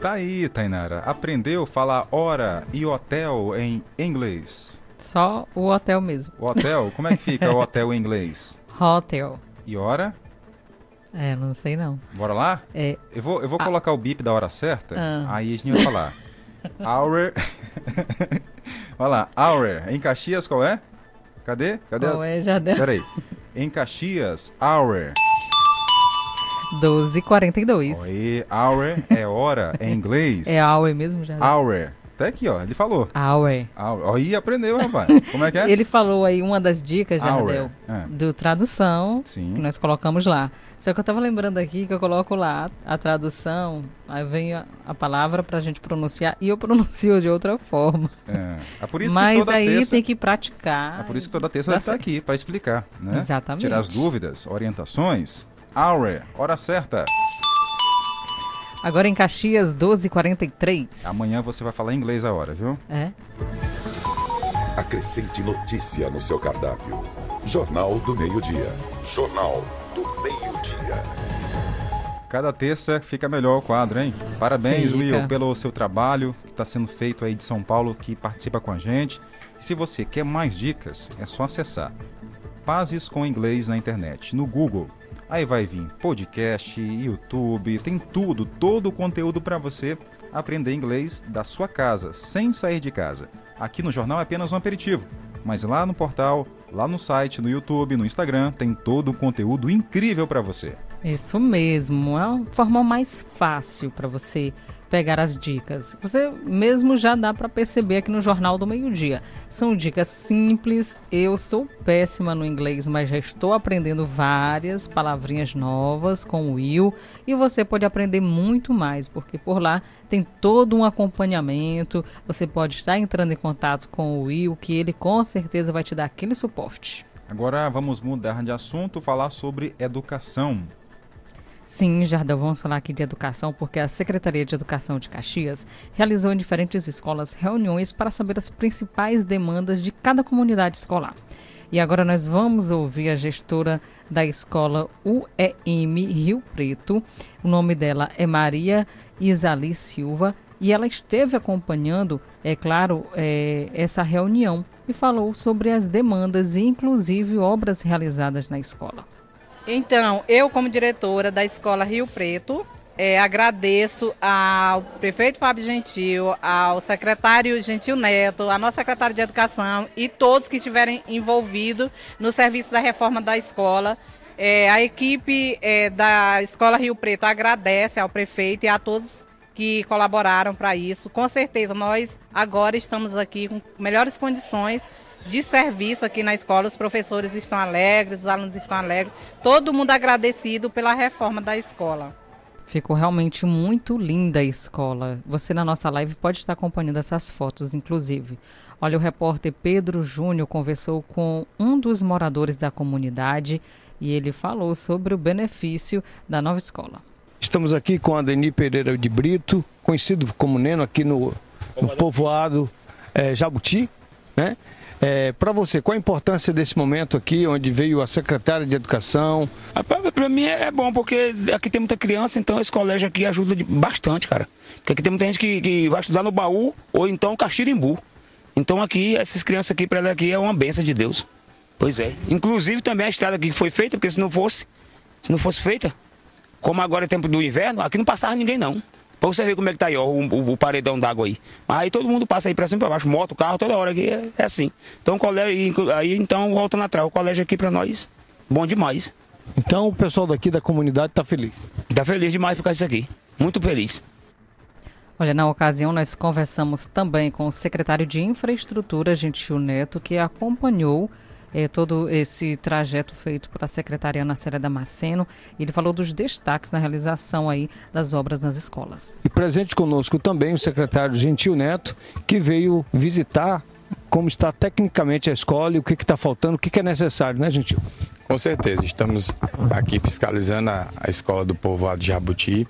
Tá aí, Tainara. Aprendeu falar hora e hotel em inglês? Só o hotel mesmo. O hotel? Como é que fica o hotel em inglês? Hotel. E hora? É, não sei não. Bora lá? É. Eu vou, eu vou Ah. colocar o bip da hora certa, Ah. aí a gente vai falar. Hour. Vai lá, hour. Em Caxias, qual é? Cadê? Cadê? Qual é, Jardel? Peraí. Em Caxias, hour. 12h42. Oi, hour é hora em inglês. É hour mesmo, Jardel? Hour. Até aqui, ó. Ele falou. Hour. Hour. Aí aprendeu, rapaz. Como é que é? Ele falou aí uma das dicas, Jardel, é. do tradução, Sim. que nós colocamos lá. Só que eu tava lembrando aqui que eu coloco lá a tradução, aí vem a, a palavra pra gente pronunciar, e eu pronuncio de outra forma. É. É por isso Mas que toda aí terça... tem que praticar. É por isso que toda terça deve estar aqui para explicar, né? Exatamente. Tirar as dúvidas, orientações. Hour, hora certa. Agora em Caxias, 12h43. Amanhã você vai falar inglês a hora, viu? É? Acrescente notícia no seu cardápio. Jornal do Meio-Dia. Jornal do Meio-Dia. Cada terça fica melhor o quadro, hein? Parabéns, Fica. Will, pelo seu trabalho que está sendo feito aí de São Paulo, que participa com a gente. E se você quer mais dicas, é só acessar Pazes com Inglês na internet, no Google. Aí vai vir podcast, YouTube, tem tudo, todo o conteúdo para você aprender inglês da sua casa, sem sair de casa. Aqui no jornal é apenas um aperitivo, mas lá no portal, lá no site, no YouTube, no Instagram, tem todo um conteúdo incrível para você. Isso mesmo, é uma forma mais fácil para você pegar as dicas. Você mesmo já dá para perceber aqui no Jornal do Meio-Dia. São dicas simples. Eu sou péssima no inglês, mas já estou aprendendo várias palavrinhas novas com o Will e você pode aprender muito mais, porque por lá tem todo um acompanhamento. Você pode estar entrando em contato com o Will, que ele com certeza vai te dar aquele suporte. Agora vamos mudar de assunto, falar sobre educação. Sim, Jardel, vamos falar aqui de educação, porque a Secretaria de Educação de Caxias realizou em diferentes escolas reuniões para saber as principais demandas de cada comunidade escolar. E agora nós vamos ouvir a gestora da escola UEM Rio Preto. O nome dela é Maria Isali Silva e ela esteve acompanhando, é claro, é, essa reunião e falou sobre as demandas e inclusive obras realizadas na escola. Então, eu como diretora da Escola Rio Preto, eh, agradeço ao prefeito Fábio Gentil, ao secretário Gentil Neto, à nossa secretária de Educação e todos que estiverem envolvidos no serviço da reforma da escola. Eh, a equipe eh, da Escola Rio Preto agradece ao prefeito e a todos que colaboraram para isso. Com certeza, nós agora estamos aqui com melhores condições de serviço aqui na escola. Os professores estão alegres, os alunos estão alegres, todo mundo agradecido pela reforma da escola. Ficou realmente muito linda a escola. Você na nossa live pode estar acompanhando essas fotos, inclusive. Olha, o repórter Pedro Júnior conversou com um dos moradores da comunidade e ele falou sobre o benefício da nova escola. Estamos aqui com a Deni Pereira de Brito, conhecido como Neno aqui no, no povoado eh, Jabuti, né? Para você, qual a importância desse momento aqui, onde veio a secretária de Educação? Para mim é bom, porque aqui tem muita criança, então esse colégio aqui ajuda bastante, cara. Porque aqui tem muita gente que, que vai estudar no baú ou então Caxirimbu. Então aqui, essas crianças aqui, para ela aqui é uma benção de Deus. Pois é. Inclusive também a estrada aqui que foi feita, porque se não fosse, se não fosse feita, como agora é tempo do inverno, aqui não passava ninguém não. Pra você ver como é que tá aí, ó, o, o- o paredão d'água aí. Aí todo mundo passa aí pra cima e pra baixo, moto, carro, toda hora aqui é, é assim. Então o colégio, aí então, voltando atrás, o colégio aqui pra nós, bom demais. Então o pessoal daqui da comunidade está feliz. Tá feliz demais por causa disso aqui. Muito feliz. Olha, na ocasião nós conversamos também com o secretário de Infraestrutura, Gentil Neto, que acompanhou eh, todo esse trajeto feito pela secretária Ana Célia Damasceno. Ele falou dos destaques na realização aí das obras nas escolas. E presente conosco também o secretário Gentil Neto, que veio visitar como está tecnicamente a escola e o que está faltando, o que, que é necessário, né, Gentil? Com certeza, estamos aqui fiscalizando a, a escola do povoado de Jabuti.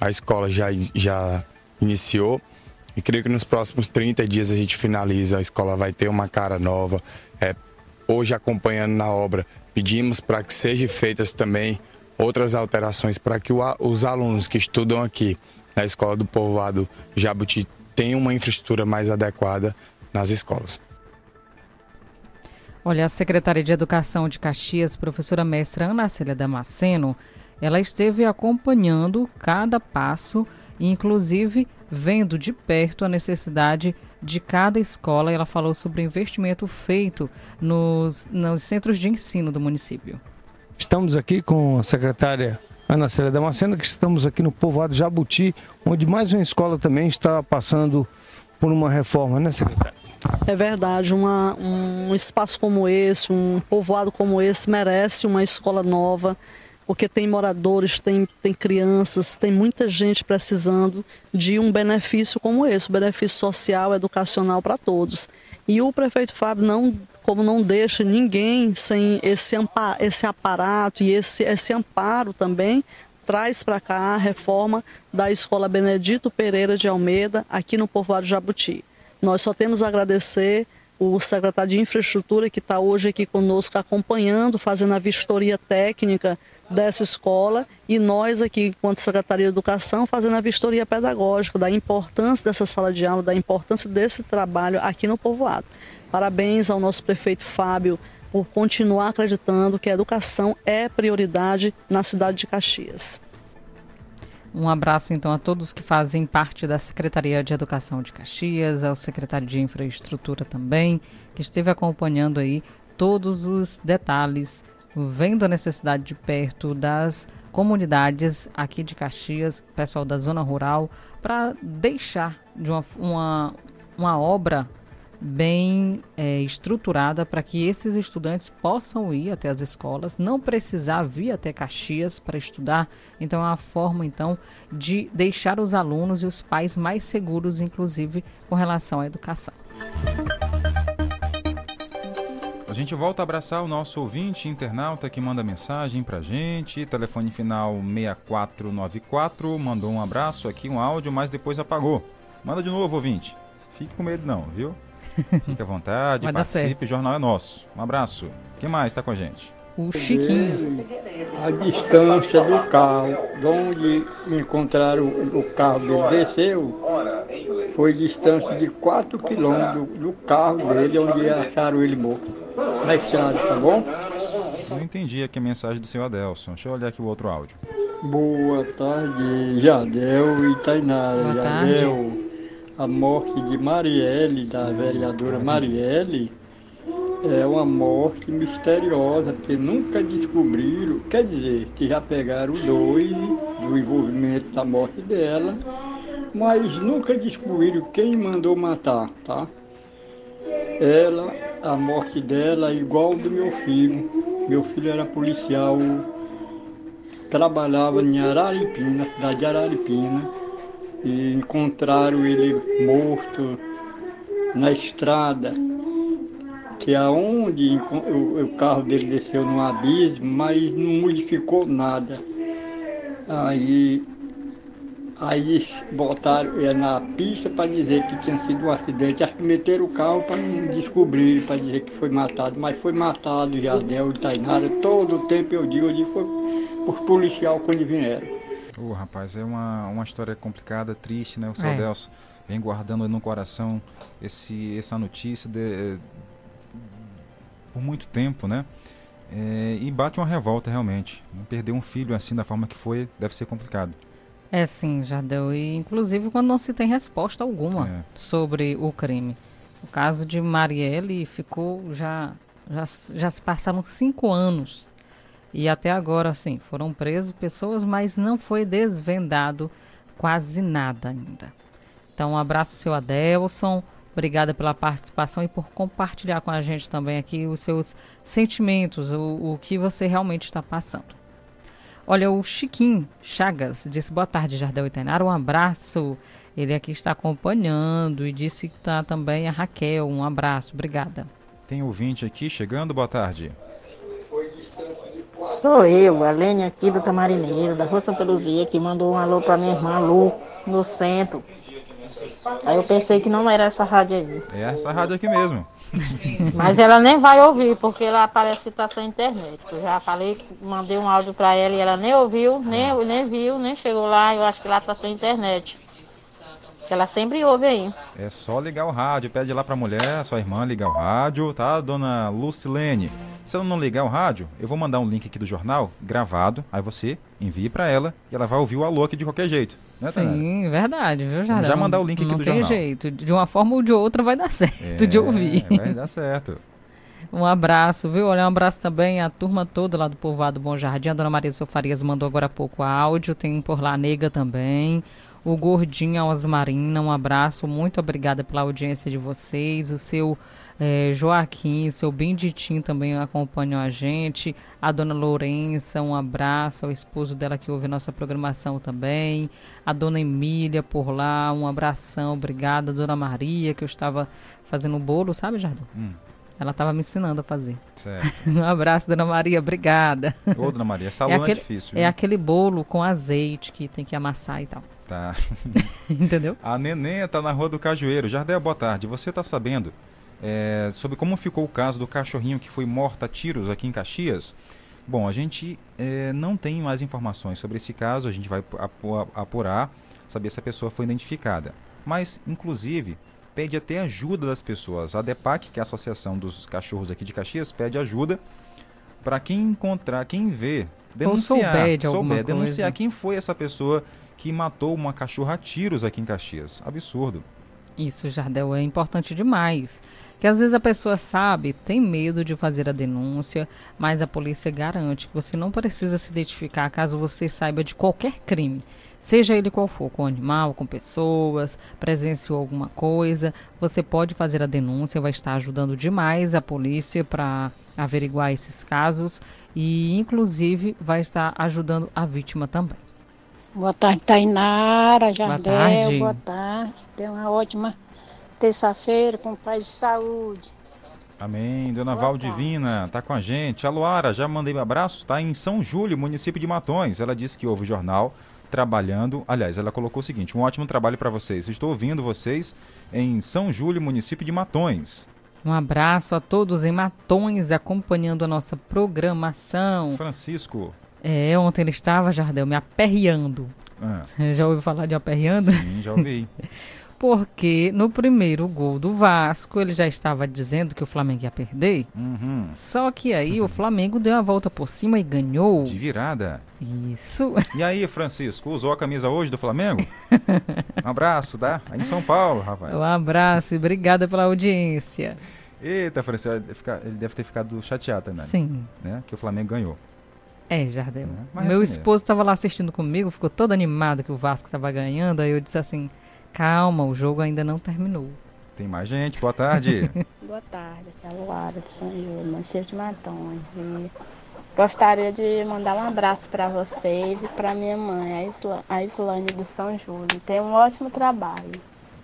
A escola já, já iniciou e creio que nos próximos 30 dias a gente finaliza. A escola vai ter uma cara nova, é, hoje acompanhando na obra, pedimos para que sejam feitas também outras alterações para que os alunos que estudam aqui na Escola do Povoado Jabuti tenham uma infraestrutura mais adequada nas escolas. Olha, a secretária de Educação de Caxias, professora mestra Ana Célia Damasceno, ela esteve acompanhando cada passo inclusive, vendo de perto a necessidade de cada escola. Ela falou sobre o investimento feito nos, nos centros de ensino do município. Estamos aqui com a secretária Ana Célia Damasceno, que estamos aqui no povoado Jabuti, onde mais uma escola também está passando por uma reforma, né, secretária? É verdade, uma, um espaço como esse, um povoado como esse merece uma escola nova, porque tem moradores, tem, tem crianças, tem muita gente precisando de um benefício como esse, um benefício social, educacional para todos. E o prefeito Fábio não como não deixa ninguém sem esse, amparo, esse aparato e esse, esse amparo também, traz para cá a reforma da Escola Benedito Pereira de Almeida, aqui no Povoado Jabuti. Nós só temos a agradecer o secretário de Infraestrutura que está hoje aqui conosco acompanhando, fazendo a vistoria técnica dessa escola e nós aqui, enquanto Secretaria de Educação, fazendo a vistoria pedagógica da importância dessa sala de aula, da importância desse trabalho aqui no povoado. Parabéns ao nosso prefeito Fábio por continuar acreditando que a educação é prioridade na cidade de Caxias. Um abraço então a todos que fazem parte da Secretaria de Educação de Caxias, ao secretário de Infraestrutura também, que esteve acompanhando aí todos os detalhes, vendo a necessidade de perto das comunidades aqui de Caxias, pessoal da zona rural, para deixar de uma, uma, uma obra bem é, estruturada para que esses estudantes possam ir até as escolas, não precisar vir até Caxias para estudar. Então é uma forma então de deixar os alunos e os pais mais seguros, inclusive com relação à educação. A gente volta a abraçar o nosso ouvinte internauta que manda mensagem pra gente. Telefone final 6494. Mandou um abraço aqui, um áudio, mas depois apagou. Manda de novo, ouvinte. Fique com medo não, viu? Fique à vontade, Vai participe, o jornal é nosso. Um abraço. Quem mais está com a gente? O Chiquinho. A distância do carro, de onde encontraram o carro dele, desceu, foi distância de 4 quilômetros do, carro dele, onde acharam ele morto. Na estrada, tá bom? Não entendi aqui a mensagem do seu Adelson. Deixa eu olhar aqui o outro áudio. Boa tarde, Jadel e Tainara. Boa tarde. A morte de Marielle, da vereadora Marielle, é uma morte misteriosa, porque nunca descobriram, quer dizer, que já pegaram dois do envolvimento da morte dela, mas nunca descobriram quem mandou matar, tá? Ela, a morte dela é igual do meu filho. Meu filho era policial, trabalhava em Araripina, cidade de Araripina, e encontraram ele morto na estrada, que é onde enco- o, carro dele desceu no abismo, mas não modificou nada. Aí, aí botaram ele na pista para dizer que tinha sido um acidente. Acho que meteram o carro para não descobrir, para dizer que foi matado. Mas foi matado Jadel e Tainara. Todo o tempo eu digo, eu digo foi por policial quando vieram. Ô, rapaz, é uma, uma história complicada, triste, né? O seu É. Adelson vem guardando no coração esse, essa notícia de- eh, por muito tempo, né? É, e bate uma revolta realmente. Perder um filho assim da forma que foi deve ser complicado. É sim, Jardel. E inclusive quando não se tem resposta alguma É. sobre o crime. O caso de Marielle ficou já, já, já se passaram cinco anos. E até agora, assim, foram presas pessoas, mas não foi desvendado quase nada ainda. Então, um abraço, seu Adelson. Obrigada pela participação e por compartilhar com a gente também aqui os seus sentimentos, o, o que você realmente está passando. Olha, o Chiquinho Chagas disse boa tarde, Jardel Tainara, um abraço. Ele aqui está acompanhando e disse que está também a Raquel, um abraço, obrigada. Tem ouvinte aqui chegando, boa tarde. Sou eu, a Lênia aqui do Tamarineiro, da Rua Santa Luzia, que mandou um alô pra minha irmã Lu, no centro. Aí eu pensei que não era essa rádio aí. É essa rádio aqui mesmo. Mas ela nem vai ouvir, porque ela parece que tá sem internet. Eu já falei, mandei um áudio pra ela e ela nem ouviu, nem, nem viu, nem chegou lá. Eu acho que ela tá sem internet. Que ela sempre ouve aí. É só ligar o rádio, pede lá pra mulher, sua irmã ligar o rádio, tá, dona Lucilene? Se ela não ligar o rádio, eu vou mandar um link aqui do jornal, gravado, aí você envie pra ela e ela vai ouvir o alô aqui de qualquer jeito. Né, Tainara? Sim, verdade, viu, Jardel? Já mandar o link aqui não do tem jornal. jeito. De uma forma ou de outra vai dar certo de ouvir. É, vai dar certo. Um abraço, viu? Olha, um abraço também à turma toda lá do Povoado Bom Jardim. A dona Maria Sofarias mandou agora há pouco áudio. Tem por lá a Nega também. O Gordinho Osmarina, um abraço. Muito obrigada pela audiência de vocês. O seu eh, Joaquim, o seu Benditinho também acompanham a gente. A dona Lourença, um abraço ao esposo dela que ouve nossa programação também. A dona Emília por lá, um abração, obrigada. A dona Maria, que eu estava fazendo o bolo, sabe, Jardim? Hum. Ela estava me ensinando a fazer. Certo. Um abraço, dona Maria, obrigada. Ô, dona Maria, essa aluna é aquele, difícil, É viu? aquele bolo com azeite que tem que amassar e tal. Tá. Entendeu? A Nenê tá na Rua do Cajueiro. Jardel, boa tarde. Você tá sabendo é, sobre como ficou o caso do cachorrinho que foi morto a tiros aqui em Caxias? Bom, a gente é, não tem mais informações sobre esse caso. A gente vai apu- apurar, saber se a pessoa foi identificada. Mas, inclusive, pede até ajuda das pessoas. A DEPAC, que é a Associação dos Cachorros aqui de Caxias, pede ajuda para quem encontrar, quem vê, denunciar, souber de souber, denunciar coisa. quem foi essa pessoa que matou uma cachorra a tiros aqui em Caxias. Absurdo. Isso, Jardel, é importante demais. Que às vezes a pessoa sabe, tem medo de fazer a denúncia, mas a polícia garante que você não precisa se identificar caso você saiba de qualquer crime. Seja ele qual for, com animal, com pessoas, presenciou alguma coisa, você pode fazer a denúncia, vai estar ajudando demais a polícia para averiguar esses casos e, inclusive, vai estar ajudando a vítima também. Boa tarde, Tainara, Jardel. tarde. Boa tarde. Tenha uma ótima terça-feira com paz e saúde. Amém. Dona Valdivina tá com a gente. A Luara, já mandei um abraço. Tá em São Júlio, município de Matões. Ela disse que ouve o jornal trabalhando. Aliás, ela colocou o seguinte: um ótimo trabalho para vocês. Estou ouvindo vocês em São Júlio, município de Matões. Um abraço a todos em Matões acompanhando a nossa programação. Francisco. É, ontem ele estava, Jardel, me aperreando. Ah, Já ouviu falar de aperreando? sim, já ouvi. Porque no primeiro gol do Vasco, ele já estava dizendo que o Flamengo ia perder. Uhum. Só que aí o Flamengo deu a volta por cima e ganhou. De virada. Isso. E aí, Francisco, usou a camisa hoje do Flamengo? Um abraço, tá? Aí em São Paulo, rapaz. Um abraço e obrigada pela audiência. Eita, Francisco, ele deve ficar- ele deve ter ficado chateado também. Sim. Né? Que o Flamengo ganhou. É, Jardel. mas Meu assim esposo estava lá assistindo comigo, ficou todo animado que o Vasco estava ganhando. Aí eu disse assim: calma, o jogo ainda não terminou. Tem mais gente, boa tarde. Boa tarde, aqui é a Luara de São Júlio, município de Matões. E gostaria de mandar um abraço para vocês e para minha mãe, a, Isla, a Islane do São Júlio. Tenha um ótimo trabalho.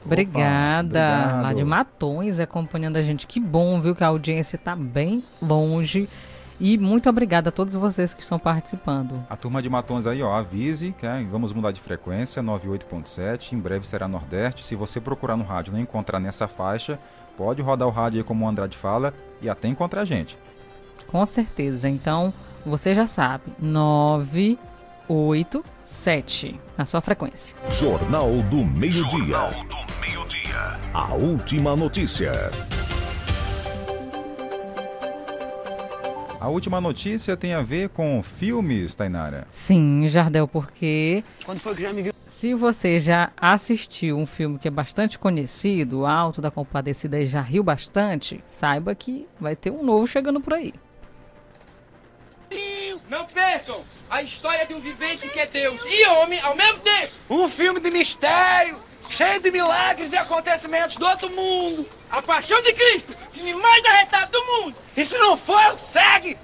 Obrigada. obrigado. Lá de Matões acompanhando a gente. Que bom, viu, que a audiência está bem longe. E muito obrigada a todos vocês que estão participando. A turma de Matões aí, ó, avise que é, vamos mudar de frequência, 98.7, em breve será Nordeste. Se você procurar no rádio e não encontrar nessa faixa, pode rodar o rádio aí como o Andrade fala e até encontrar a gente. Com certeza. Então, você já sabe. 987 na sua frequência. Jornal do Meio-Dia. A última notícia. A última notícia tem a ver com filmes, Tainara. Sim, Jardel, porque Quando foi que já me viu? se você já assistiu um filme que é bastante conhecido, o Alto da Compadecida e já riu bastante, saiba que vai ter um novo chegando por aí. Não percam a história de um vivente que é Deus e homem ao mesmo tempo. Um filme de mistério, cheio de milagres e acontecimentos do outro mundo. A Paixão de Cristo, filme mais arretado do mundo. E se não for, segue!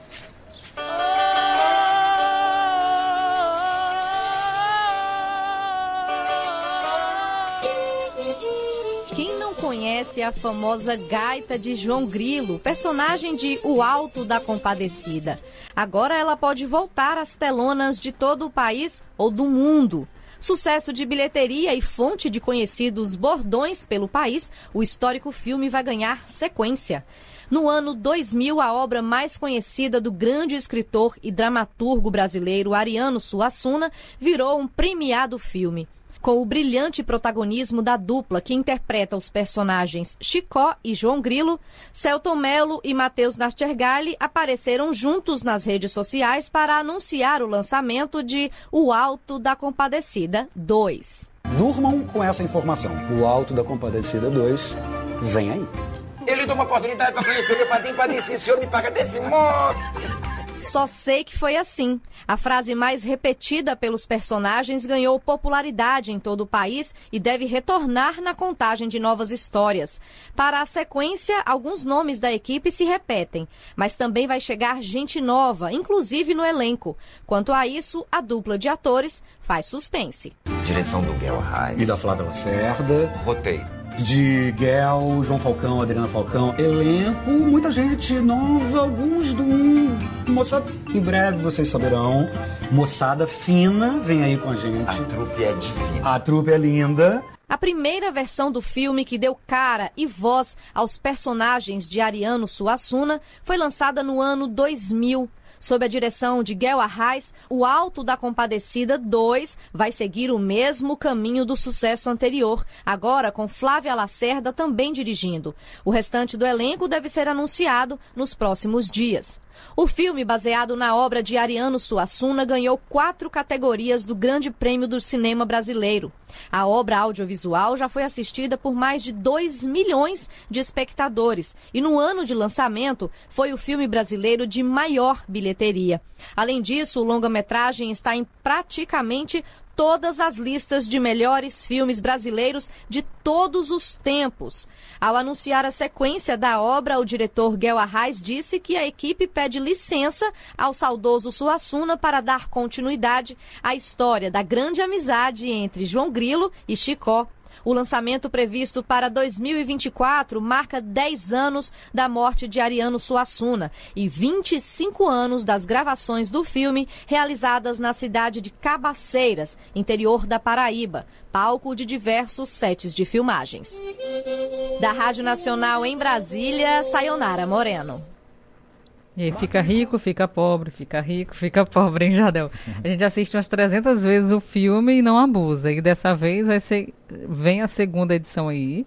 Quem não conhece a famosa gaita de João Grilo, personagem de O Alto da Compadecida? Agora ela pode voltar às telonas de todo o país ou do mundo. Sucesso de bilheteria e fonte de conhecidos bordões pelo país, o histórico filme vai ganhar sequência. No ano 2000, a obra mais conhecida do grande escritor e dramaturgo brasileiro Ariano Suassuna virou um premiado filme. Com o brilhante protagonismo da dupla que interpreta os personagens Chicó e João Grilo, Celton Mello e Matheus Nastergalli apareceram juntos nas redes sociais para anunciar o lançamento de O Alto da Compadecida 2. Durmam com essa informação. O Alto da Compadecida 2 vem aí. Ele deu uma oportunidade para conhecer meu padrinho, padrinho, se o senhor me paga desse modo. Só sei que foi assim. A frase mais repetida pelos personagens ganhou popularidade em todo o país e deve retornar na contagem de novas histórias. Para a sequência, alguns nomes da equipe se repetem, mas também vai chegar gente nova, inclusive no elenco. Quanto a isso, a dupla de atores faz suspense. Direção do Guel Arraes. E da Flávia Lacerda. Roteiro. De Guel, João Falcão, Adriana Falcão. Elenco, muita gente nova, alguns do moçada. Em breve vocês saberão. Moçada fina, vem aí com a gente. A trupe é divina. A trupe é linda. A primeira versão do filme que deu cara e voz aos personagens de Ariano Suassuna foi lançada no ano 2000. Sob a direção de Guel Arraes, O Alto da Compadecida 2 vai seguir o mesmo caminho do sucesso anterior, agora com Flávia Lacerda também dirigindo. O restante do elenco deve ser anunciado nos próximos dias. O filme, baseado na obra de Ariano Suassuna, ganhou quatro categorias do Grande Prêmio do Cinema Brasileiro. A obra audiovisual já foi assistida por mais de 2 milhões de espectadores e no ano de lançamento foi o filme brasileiro de maior bilheteria. Além disso, o longa-metragem está em praticamente todas as listas de melhores filmes brasileiros de todos os tempos. Ao anunciar a sequência da obra, o diretor Guel Arraes disse que a equipe pede licença ao saudoso Suassuna para dar continuidade à história da grande amizade entre João Grilo e Chicó. O lançamento previsto para 2024 marca 10 anos da morte de Ariano Suassuna e 25 anos das gravações do filme realizadas na cidade de Cabaceiras, interior da Paraíba, palco de diversos sets de filmagens. Da Rádio Nacional em Brasília, Sayonara Moreno. E fica rico, fica pobre, fica rico, fica pobre, hein, Jadel? A gente assiste umas 300 vezes o filme e não abusa. E dessa vez vai ser, vem a segunda edição aí.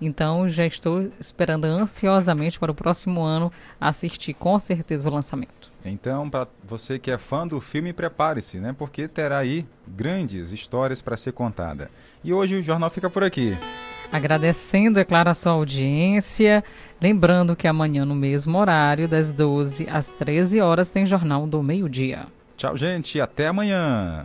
Então já estou esperando ansiosamente para o próximo ano assistir com certeza o lançamento. Então, para você que é fã do filme, prepare-se, né? Porque terá aí grandes histórias para ser contada. E hoje o jornal fica por aqui. Agradecendo, é claro, a sua audiência. Lembrando que amanhã, no mesmo horário, das 12 às 13 horas, tem Jornal do Meio-Dia. Tchau, gente. Até amanhã.